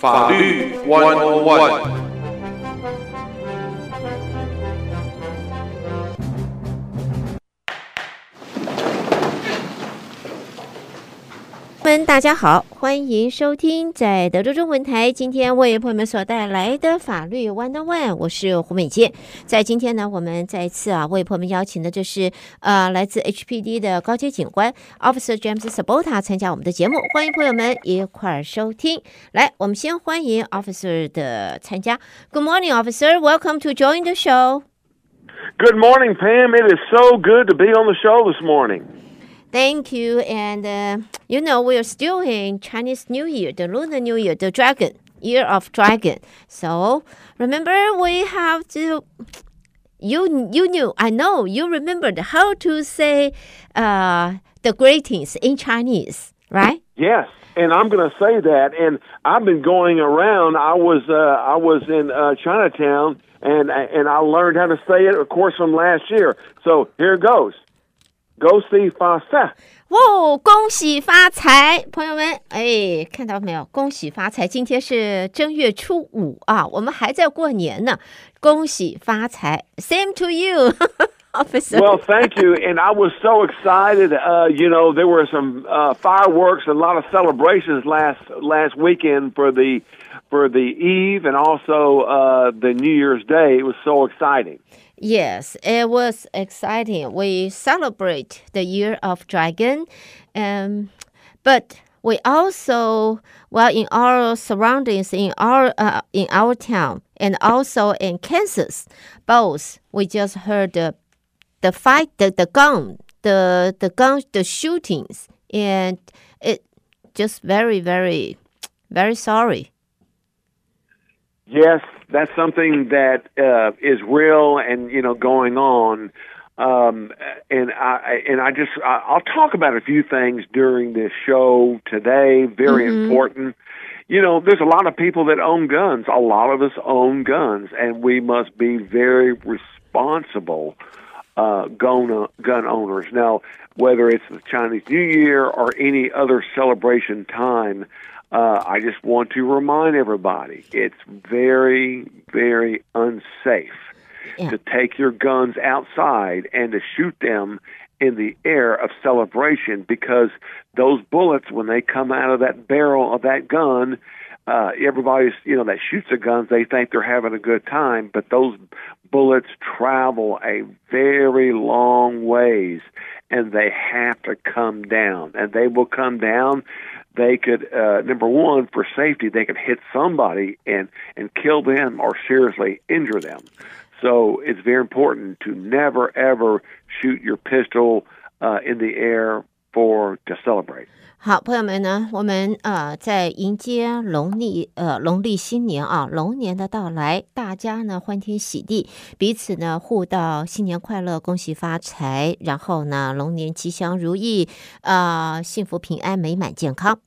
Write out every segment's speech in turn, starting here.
法律 One On One。们大家好，欢迎收听在德州中文台今天为朋友们所带来的法律 One on One，我是胡美健。在今天呢，我们再一次啊为朋友们邀请的这是呃来自 HPD 的高阶警官 Officer James Sabota 参加我们的节目，欢迎朋友们一块儿收听。来，我们先欢迎 Officer 的参加。Good morning, Officer. Welcome to join the show. Good morning, Pam. It is so good to be on the show this morning. Thank you. And, uh, you know, we're still in Chinese New Year, the Lunar New Year, the Dragon, Year of Dragon. So, remember, we have to. You, you knew, I know, you remembered how to say uh, the greetings in Chinese, right? Yes, and I'm going to say that. And I've been going around. I was uh, I was in uh, Chinatown, and and I learned how to say it, of course, from last year. So here goes. 恭喜发财！哇，恭喜发财，朋友们，哎，看到没有？恭喜发财！今天是正月初五啊，我们还在过年呢。恭喜发财！Same to you, officer. Well, thank you. And I was so excited. Uh, you know, there were some uh, fireworks and a lot of celebrations last last weekend for the for the Eve and also uh, the New Year's Day. It was so exciting. Yes, it was exciting. We celebrate the year of dragon, um, but we also, well, in our surroundings, in our uh, in our town, and also in Kansas, both we just heard the the fight, the the gun, the the gun, the shootings, and it just very very very sorry. Yes, that's something that uh, is real and you know going on. Um, and I and I just I'll talk about a few things during this show today. Very mm-hmm. important. You know, there's a lot of people that own guns. A lot of us own guns, and we must be very responsible uh, gun gun owners. Now, whether it's the Chinese New Year or any other celebration time, uh, I just want to remind everybody it's very, very unsafe yeah. to take your guns outside and to shoot them in the air of celebration because those bullets, when they come out of that barrel of that gun, uh, everybody's, you know, that shoots the guns, they think they're having a good time, but those bullets travel a very long ways and they have to come down. And they will come down they could uh, number one for safety they could hit somebody and and kill them or seriously injure them. So it's very important to never ever shoot your pistol uh, in the air for to celebrate 好，朋友们呢，我们呃在迎接农历呃农历新年啊，龙年的到来，大家呢欢天喜地，彼此呢互道新年快乐，恭喜发财，然后呢龙年吉祥如意，啊幸福平安美满健康。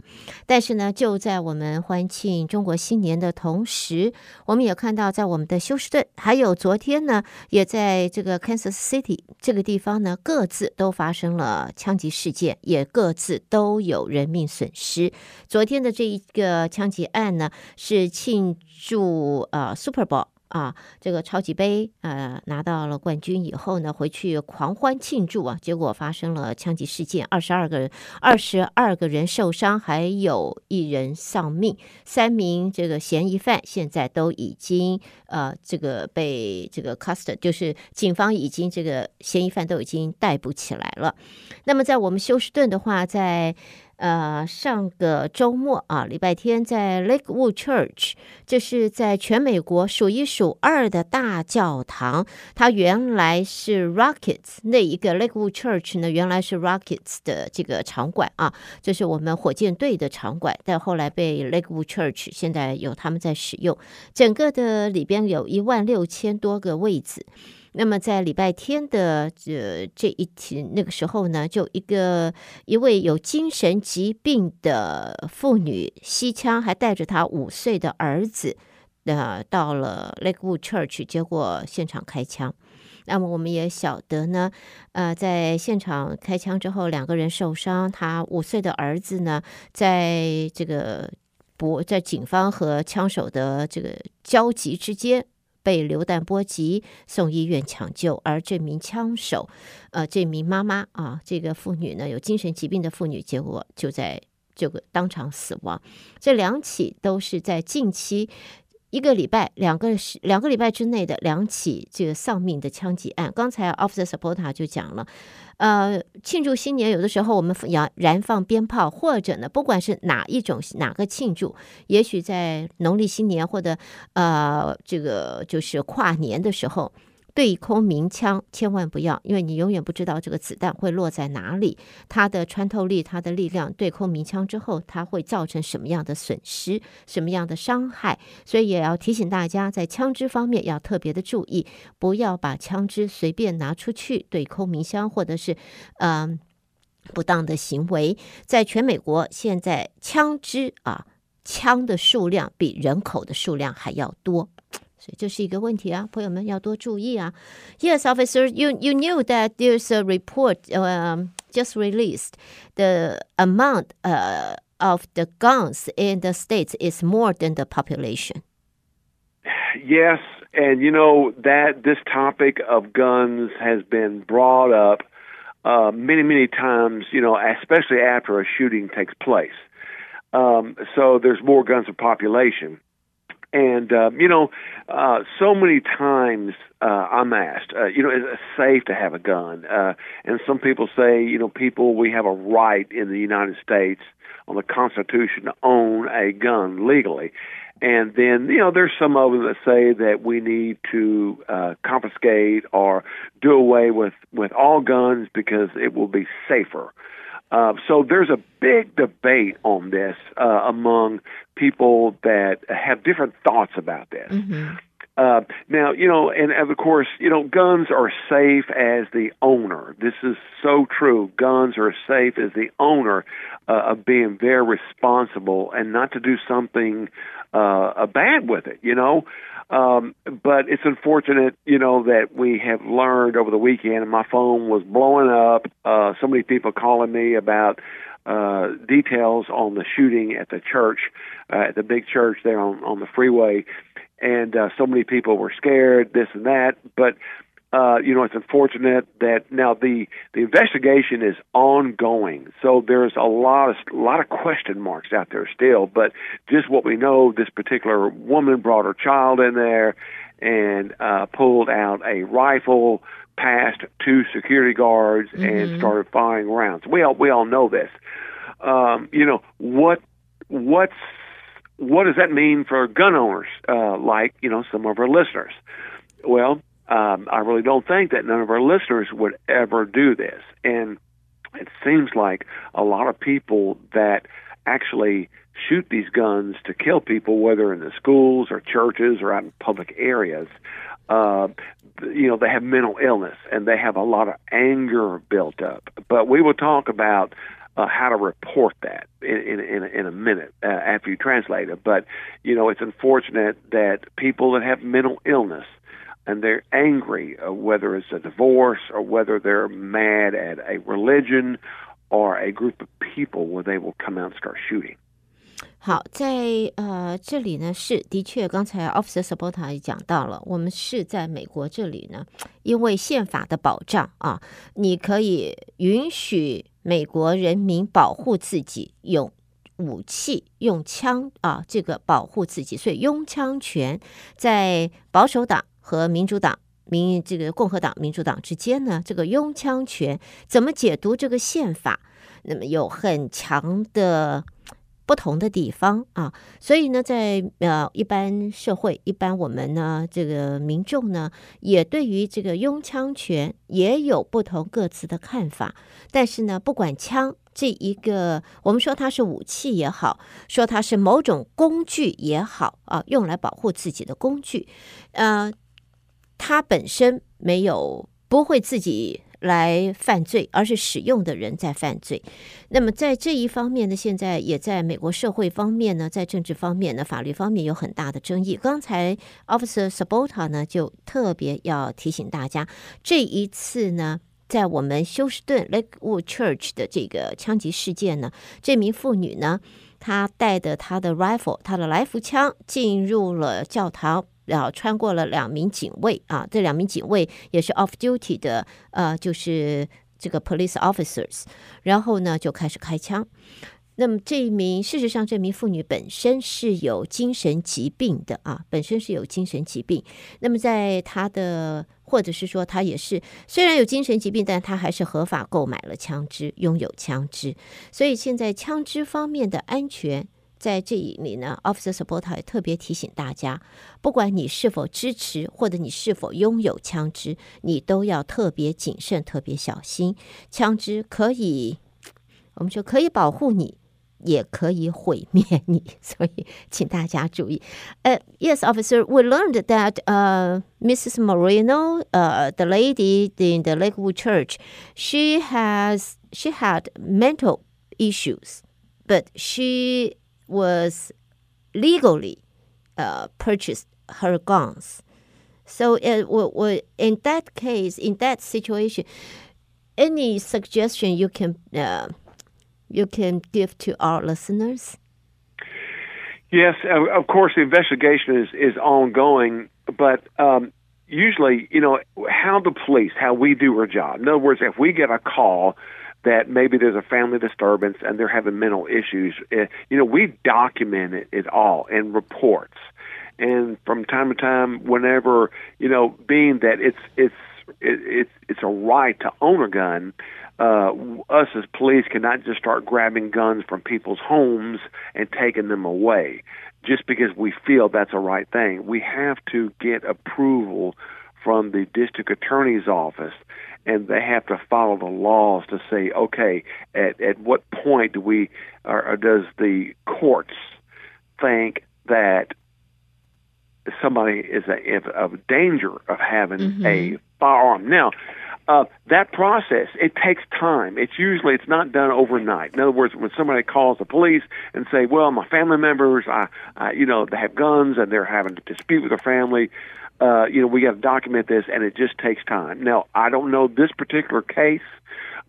但是呢，就在我们欢庆中国新年的同时，我们也看到在我们的休斯顿，还有昨天呢，也在这个 Kansas City 这个地方呢，各自都发生了枪击事件，也各自都有。人命损失。昨天的这一个枪击案呢，是庆祝呃 Super Bowl 啊，这个超级杯呃拿到了冠军以后呢，回去狂欢庆祝啊，结果发生了枪击事件，二十二个人，二十二个人受伤，还有一人丧命，三名这个嫌疑犯现在都已经呃这个被这个 custody，就是警方已经这个嫌疑犯都已经逮捕起来了。那么在我们休斯顿的话，在呃，上个周末啊，礼拜天在 Lakewood Church，这是在全美国数一数二的大教堂。它原来是 Rockets 那一个 Lakewood Church 呢，原来是 Rockets 的这个场馆啊，这是我们火箭队的场馆。但后来被 Lakewood Church 现在有他们在使用，整个的里边有一万六千多个位置。那么在礼拜天的这这一天那个时候呢，就一个一位有精神疾病的妇女西枪，还带着她五岁的儿子，呃，到了 Lakewood Church，结果现场开枪。那么我们也晓得呢，呃，在现场开枪之后，两个人受伤，他五岁的儿子呢，在这个。不在警方和枪手的这个交集之间。被流弹波及，送医院抢救，而这名枪手，呃，这名妈妈啊，这个妇女呢，有精神疾病的妇女，结果就在这个当场死亡。这两起都是在近期。一个礼拜，两个两个礼拜之内的两起这个丧命的枪击案。刚才 Officer Supporta 就讲了，呃，庆祝新年有的时候我们要燃放鞭炮，或者呢，不管是哪一种哪个庆祝，也许在农历新年或者呃这个就是跨年的时候。对空鸣枪千万不要，因为你永远不知道这个子弹会落在哪里，它的穿透力、它的力量，对空鸣枪之后，它会造成什么样的损失、什么样的伤害，所以也要提醒大家，在枪支方面要特别的注意，不要把枪支随便拿出去对空鸣枪，或者是嗯不当的行为。在全美国，现在枪支啊，枪的数量比人口的数量还要多。所以这是一个问题啊，朋友们要多注意啊。Yes, officer, you you knew that there's a report um, just released. The amount uh, of the guns in the states is more than the population. Yes, and you know that this topic of guns has been brought up uh, many, many times. You know, especially after a shooting takes place. Um, so there's more guns in population. And uh, you know, uh, so many times uh, I'm asked, uh, you know, is it safe to have a gun? Uh, and some people say, you know, people we have a right in the United States on the Constitution to own a gun legally. And then, you know, there's some of them that say that we need to uh, confiscate or do away with with all guns because it will be safer. Uh, so there's a big debate on this uh, among people that have different thoughts about this. Mm-hmm. Uh, now, you know, and, and of course, you know, guns are safe as the owner. This is so true. Guns are safe as the owner uh, of being very responsible and not to do something uh, bad with it. You know, um, but it's unfortunate, you know, that we have learned over the weekend, and my phone was blowing up. Uh, so many people calling me about uh, details on the shooting at the church, uh, at the big church there on, on the freeway. And uh, so many people were scared, this and that. But uh, you know, it's unfortunate that now the the investigation is ongoing. So there's a lot of a lot of question marks out there still. But just what we know, this particular woman brought her child in there and uh, pulled out a rifle, past two security guards, mm-hmm. and started firing rounds. We all we all know this. Um, you know what what's what does that mean for gun owners uh, like you know some of our listeners? Well, um, I really don't think that none of our listeners would ever do this. And it seems like a lot of people that actually shoot these guns to kill people, whether in the schools or churches or out in public areas, uh, you know, they have mental illness and they have a lot of anger built up. But we will talk about uh, how to report that in in, in, a minute uh, after you translate it. But you know, it's unfortunate that people that have mental illness and they're angry, uh, whether it's a divorce or whether they're mad at a religion or a group of people, where they will come out and start shooting. 好，在呃这里呢是的确，刚才 Officer Supporter 也讲到了，我们是在美国这里呢，因为宪法的保障啊，你可以允许美国人民保护自己，用武器、用枪啊，这个保护自己，所以拥枪权在保守党。和民主党、民这个共和党、民主党之间呢，这个拥枪权怎么解读这个宪法？那么有很强的不同的地方啊，所以呢，在呃一般社会、一般我们呢这个民众呢，也对于这个拥枪权也有不同各自的看法。但是呢，不管枪这一个，我们说它是武器也好，说它是某种工具也好啊，用来保护自己的工具，呃。他本身没有不会自己来犯罪，而是使用的人在犯罪。那么在这一方面呢，现在也在美国社会方面呢，在政治方面呢，法律方面有很大的争议。刚才 Officer Sabota 呢就特别要提醒大家，这一次呢，在我们休斯顿 Lakewood Church 的这个枪击事件呢，这名妇女呢。她带着她的 rifle，她的来福枪进入了教堂，然后穿过了两名警卫啊，这两名警卫也是 off duty 的，呃，就是这个 police officers，然后呢就开始开枪。那么这一名，事实上，这名妇女本身是有精神疾病的啊，本身是有精神疾病。那么在她的，或者是说她也是，虽然有精神疾病，但她还是合法购买了枪支，拥有枪支。所以现在枪支方面的安全，在这里呢，Officer Sabota 也特别提醒大家，不管你是否支持或者你是否拥有枪支，你都要特别谨慎、特别小心。枪支可以，我们说可以保护你。也可以毁灭你，所以请大家注意。呃，Yes, officer, we learned that, uh, Mrs. Moreno, uh, the lady in the Lakewood Church, she has she had mental issues, but she was legally uh, purchased her guns. So, uh, we, we, in that case, in that situation, any suggestion you can uh, you can give to our listeners? Yes, of course, the investigation is, is ongoing, but um, usually, you know, how the police, how we do our job. In other words, if we get a call that maybe there's a family disturbance and they're having mental issues, uh, you know, we document it, it all in reports. And from time to time, whenever, you know, being that it's, it's, it, it's, it's a right to own a gun, uh, us as police cannot just start grabbing guns from people's homes and taking them away just because we feel that's a right thing. We have to get approval from the district attorney's office and they have to follow the laws to say, okay, at, at what point do we, or, or does the courts think that somebody is a, of danger of having mm-hmm. a firearm? Now, uh, that process it takes time. It's usually it's not done overnight. In other words, when somebody calls the police and say, "Well, my family members, I, I you know, they have guns and they're having a dispute with their family," uh, you know, we got to document this, and it just takes time. Now, I don't know this particular case,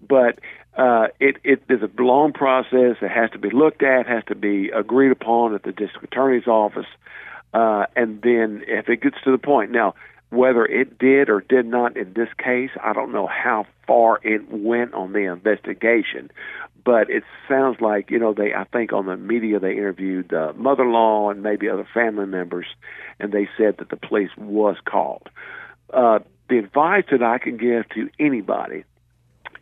but uh, it, it is a long process. It has to be looked at, has to be agreed upon at the district attorney's office, uh, and then if it gets to the point now whether it did or did not in this case, I don't know how far it went on the investigation, but it sounds like you know they. I think on the media they interviewed the mother-in-law and maybe other family members, and they said that the police was called. Uh, the advice that I can give to anybody,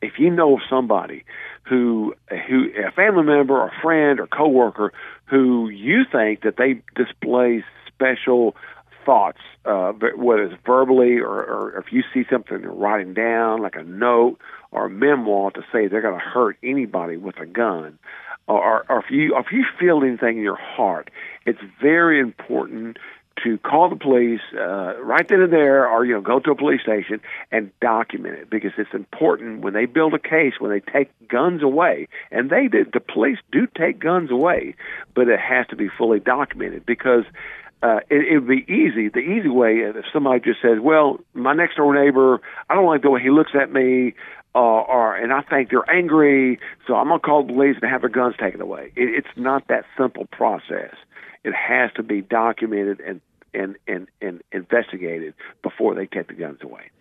if you know of somebody who who a family member or friend or coworker who you think that they display special thoughts, uh, whether it's verbally or, or if you see something you're writing down, like a note or a memoir to say they're going to hurt anybody with a gun, or, or if you if you feel anything in your heart, it's very important to call the police uh, right then and there, or you know, go to a police station and document it because it's important when they build a case when they take guns away, and they did. The police do take guns away, but it has to be fully documented because uh, it would be easy. The easy way, if somebody just says, "Well, my next door neighbor, I don't like the way he looks at me," uh, or and I think they're angry, so I'm gonna call the police and have their guns taken away. It, it's not that simple process. It has to be documented and and and and investigated before they take the guns away.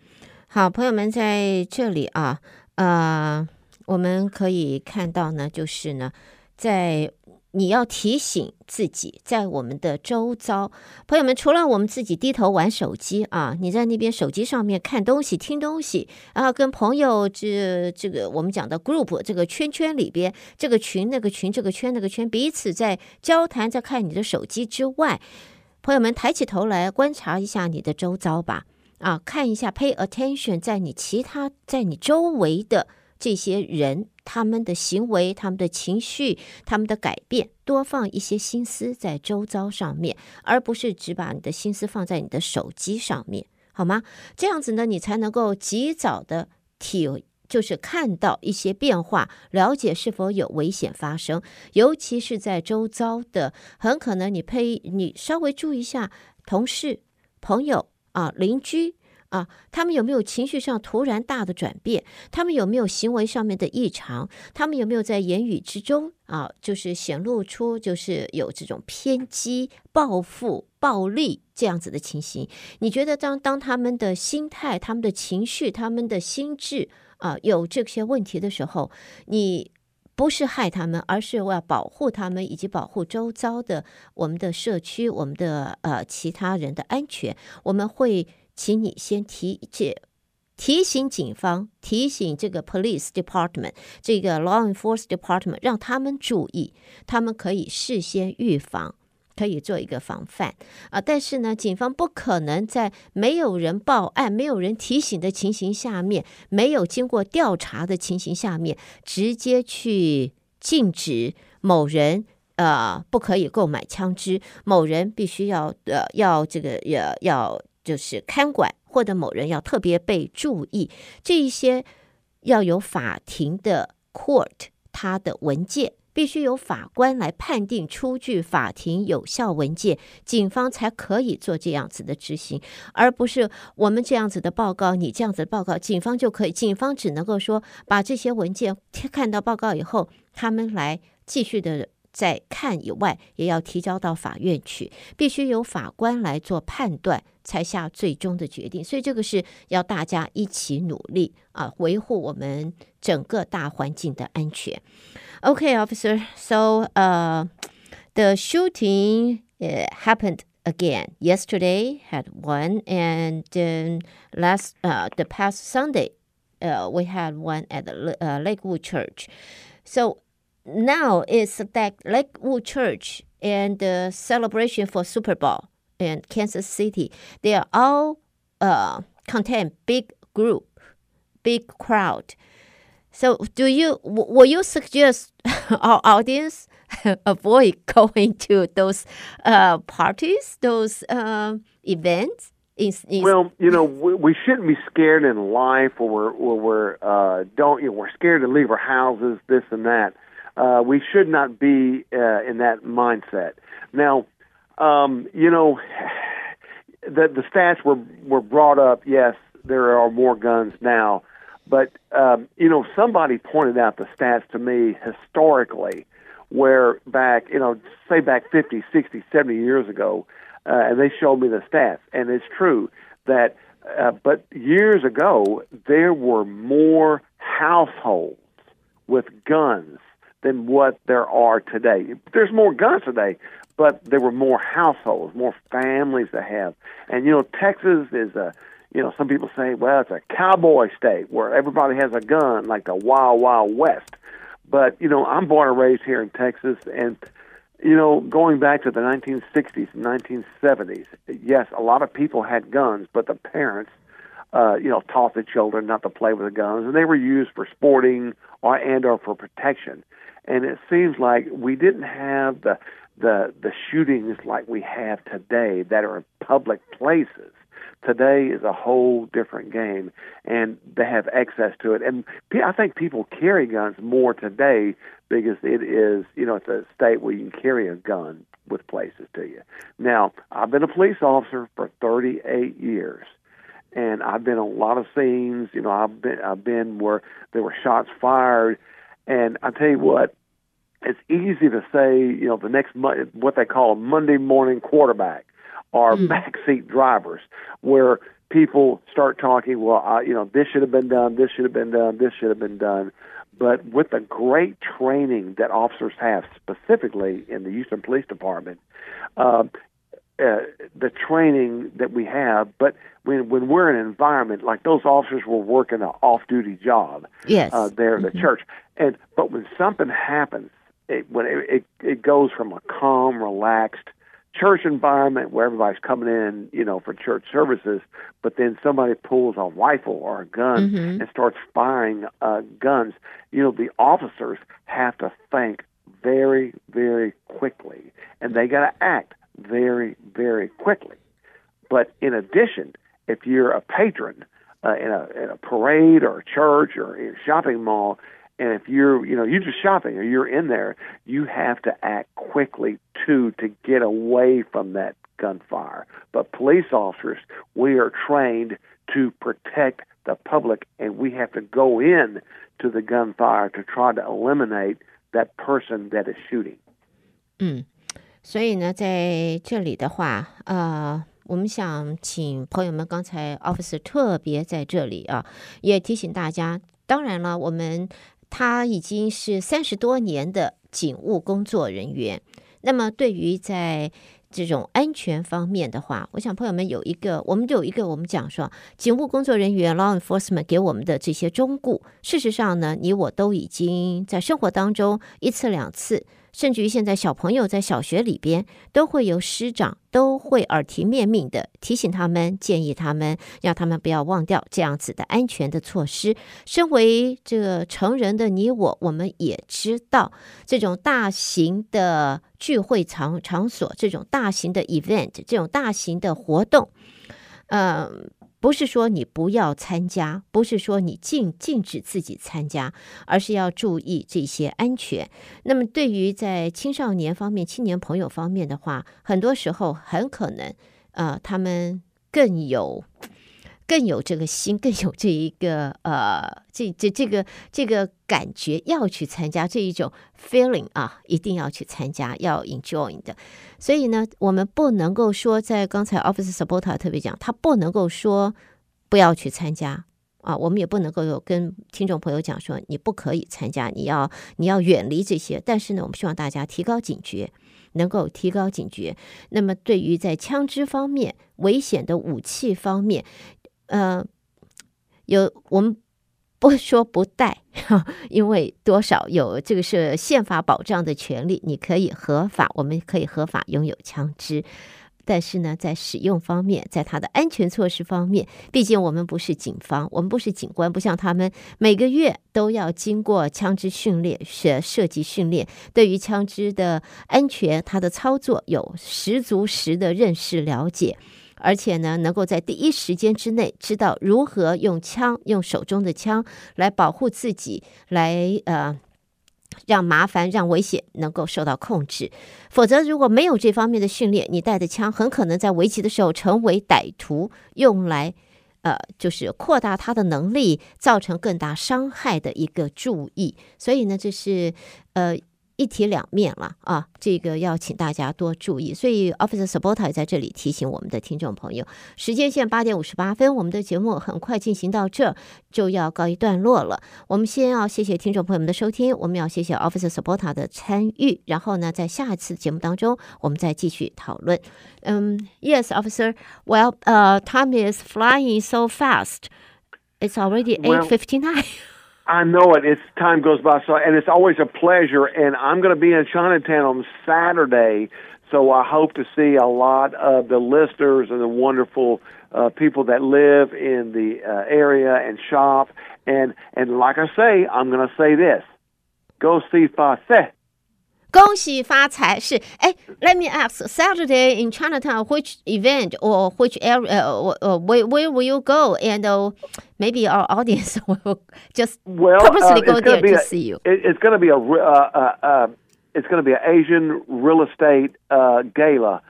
好，朋友们在这里啊，呃，我们可以看到呢，就是呢，在 你要提醒自己，在我们的周遭，朋友们，除了我们自己低头玩手机啊，你在那边手机上面看东西、听东西，然后跟朋友这这个我们讲的 group 这个圈圈里边，这个群那个群这个圈那个圈，彼此在交谈，在看你的手机之外，朋友们抬起头来观察一下你的周遭吧，啊，看一下 pay attention，在你其他在你周围的。这些人他们的行为、他们的情绪、他们的改变，多放一些心思在周遭上面，而不是只把你的心思放在你的手机上面，好吗？这样子呢，你才能够及早的体，就是看到一些变化，了解是否有危险发生，尤其是在周遭的，很可能你配你稍微注意一下同事、朋友啊、邻居。啊，他们有没有情绪上突然大的转变？他们有没有行为上面的异常？他们有没有在言语之中啊，就是显露出就是有这种偏激、报复、暴力这样子的情形？你觉得当当他们的心态、他们的情绪、他们的心智啊有这些问题的时候，你不是害他们，而是要保护他们以及保护周遭的我们的社区、我们的呃其他人的安全，我们会。请你先提解提醒警方，提醒这个 police department，这个 law enforcement department，让他们注意，他们可以事先预防，可以做一个防范啊。但是呢，警方不可能在没有人报案、没有人提醒的情形下面，没有经过调查的情形下面，直接去禁止某人呃不可以购买枪支，某人必须要呃要这个要要。就是看管或者某人要特别被注意，这一些要有法庭的 court，它的文件必须由法官来判定出具法庭有效文件，警方才可以做这样子的执行，而不是我们这样子的报告，你这样子的报告，警方就可以，警方只能够说把这些文件看到报告以后，他们来继续的。再看以外，也要提交到法院去，必须由法官来做判断，才下最终的决定。所以这个是要大家一起努力啊，维护我们整个大环境的安全。Okay, officer. So, uh, the shooting uh, happened again yesterday. Had one, and then last uh, the past Sunday, uh, we had one at the uh, Lakewood Church. So now it's that Lakewood Church and the celebration for Super Bowl in Kansas City. They are all uh, contain big group, big crowd. So, do you will you suggest our audience avoid going to those uh, parties, those uh, events? well, you know, we, we, shouldn't be scared in life, or we're, or we're uh, don't you know, we're scared to leave our houses, this and that uh, we should not be uh, in that mindset. Now, um, you know, the the stats were were brought up. Yes, there are more guns now, but um, you know, somebody pointed out the stats to me historically, where back, you know, say back 50, 60, 70 years ago, uh, and they showed me the stats, and it's true that. Uh, but years ago, there were more households with guns than what there are today. There's more guns today, but there were more households, more families to have. And you know, Texas is a you know, some people say, well, it's a cowboy state where everybody has a gun, like the Wild Wild West. But you know, I'm born and raised here in Texas, and you know, going back to the 1960s and 1970s, yes, a lot of people had guns, but the parents, uh, you know, taught the children not to play with the guns, and they were used for sporting or and or for protection and it seems like we didn't have the the the shootings like we have today that are in public places. Today is a whole different game, and they have access to it. And I think people carry guns more today because it is, you know, it's a state where you can carry a gun with places to you. Now, I've been a police officer for 38 years, and I've been on a lot of scenes. You know, I've been I've been where there were shots fired and I tell you what, it's easy to say, you know, the next mo- what they call a Monday morning quarterback or mm. backseat drivers, where people start talking, well, uh, you know, this should have been done, this should have been done, this should have been done. But with the great training that officers have, specifically in the Houston Police Department, uh, uh, the training that we have, but when when we're in an environment like those officers were working an off-duty job, yes, uh, there in the mm-hmm. church, and but when something happens, it, when it, it it goes from a calm, relaxed church environment where everybody's coming in, you know, for church services, but then somebody pulls a rifle or a gun mm-hmm. and starts firing uh, guns. You know, the officers have to think very, very quickly, and they got to act very, very quickly. But in addition, if you're a patron uh, in, a, in a parade or a church or a shopping mall, and if you're, you know, you're just shopping or you're in there, you have to act quickly too to get away from that gunfire. But police officers, we are trained to protect the public, and we have to go in to the gunfire to try to eliminate that person that is shooting. 嗯，所以呢，在这里的话，呃，我们想请朋友们，刚才 Office 特别在这里啊，也提醒大家。当然了，我们他已经是三十多年的警务工作人员，那么对于在这种安全方面的话，我想朋友们有一个，我们有一个，我们讲说，警务工作人员 （law enforcement） 给我们的这些忠告，事实上呢，你我都已经在生活当中一次两次。甚至于现在小朋友在小学里边，都会有师长都会耳提面命的提醒他们，建议他们，让他们不要忘掉这样子的安全的措施。身为这个成人的你我，我们也知道，这种大型的聚会场场所，这种大型的 event，这种大型的活动，嗯。不是说你不要参加，不是说你禁禁止自己参加，而是要注意这些安全。那么，对于在青少年方面、青年朋友方面的话，很多时候很可能，呃，他们更有。更有这个心，更有这一个呃，这这这个这个感觉要去参加这一种 feeling 啊，一定要去参加，要 enjoy 的。所以呢，我们不能够说，在刚才 Office Supporter 特别讲，他不能够说不要去参加啊，我们也不能够有跟听众朋友讲说你不可以参加，你要你要远离这些。但是呢，我们希望大家提高警觉，能够提高警觉。那么，对于在枪支方面、危险的武器方面。呃，有我们不说不带，因为多少有这个是宪法保障的权利，你可以合法，我们可以合法拥有枪支。但是呢，在使用方面，在它的安全措施方面，毕竟我们不是警方，我们不是警官，不像他们每个月都要经过枪支训练、设设计训练，对于枪支的安全、它的操作有十足十的认识了解。而且呢，能够在第一时间之内知道如何用枪，用手中的枪来保护自己，来呃，让麻烦、让危险能够受到控制。否则，如果没有这方面的训练，你带的枪很可能在围棋的时候成为歹徒用来呃，就是扩大他的能力，造成更大伤害的一个注意。所以呢，这是呃。一体两面了啊，这个要请大家多注意。所以，Officer Supporter 也在这里提醒我们的听众朋友，时间线八点五十八分，我们的节目很快进行到这就要告一段落了。我们先要谢谢听众朋友们的收听，我们要谢谢 Officer Supporter 的参与，然后呢，在下一次节目当中，我们再继续讨论。嗯，Yes, Officer. Well, uh, time is flying so fast. It's already eight fifty nine. I know it. It's time goes by so, and it's always a pleasure. And I'm going to be in Chinatown on Saturday, so I hope to see a lot of the listeners and the wonderful uh, people that live in the uh, area and shop. And and like I say, I'm going to say this: go see Facet. 恭喜发财是哎，Let me ask Saturday in Chinatown which event or which area uh, uh, where where will you go and uh, maybe our audience will just well, purposely uh, go there to a, see you. It, it's going to be a uh, uh, uh, it's going to be an Asian real estate uh, gala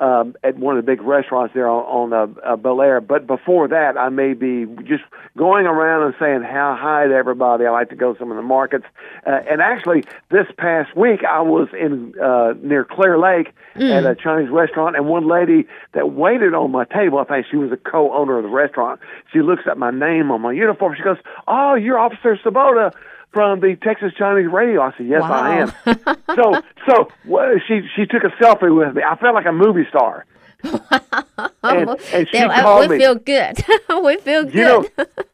um, at one of the big restaurants there on, on uh, uh, Bellaire. But before that, I may be just going around and saying how hi to everybody. I like to go to some of the markets. Uh, and actually, this past week, I was in uh, near Clear Lake mm. at a Chinese restaurant, and one lady that waited on my table, I think she was a co-owner of the restaurant. She looks at my name on my uniform. She goes, "Oh, you're Officer Sabota." From the Texas Chinese radio. I said, yes, wow. I am. so, so well, she she took a selfie with me. I felt like a movie star. and, and she Damn, uh, called we me. feel good. we feel good. You know,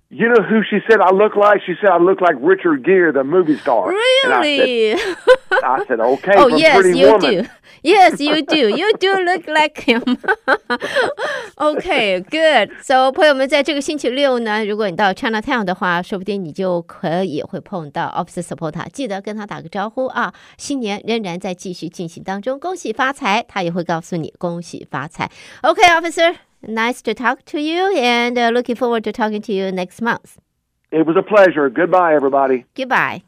you know who she said I look like? She said I look like Richard Gere, the movie star. Really? I said, I said, okay. Oh yes, you woman. do. Yes, you do. You do look like him. okay, good. So，朋友们，在这个星期六呢，如果你到 Chinatown 的话，说不定你就可以会碰到 Officer Office Sabota，记得跟他打个招呼啊。新年仍然在继续进行当中，恭喜发财，他也会告诉你恭喜发财。OK，Officer、okay,。Nice to talk to you and uh, looking forward to talking to you next month. It was a pleasure. Goodbye, everybody. Goodbye.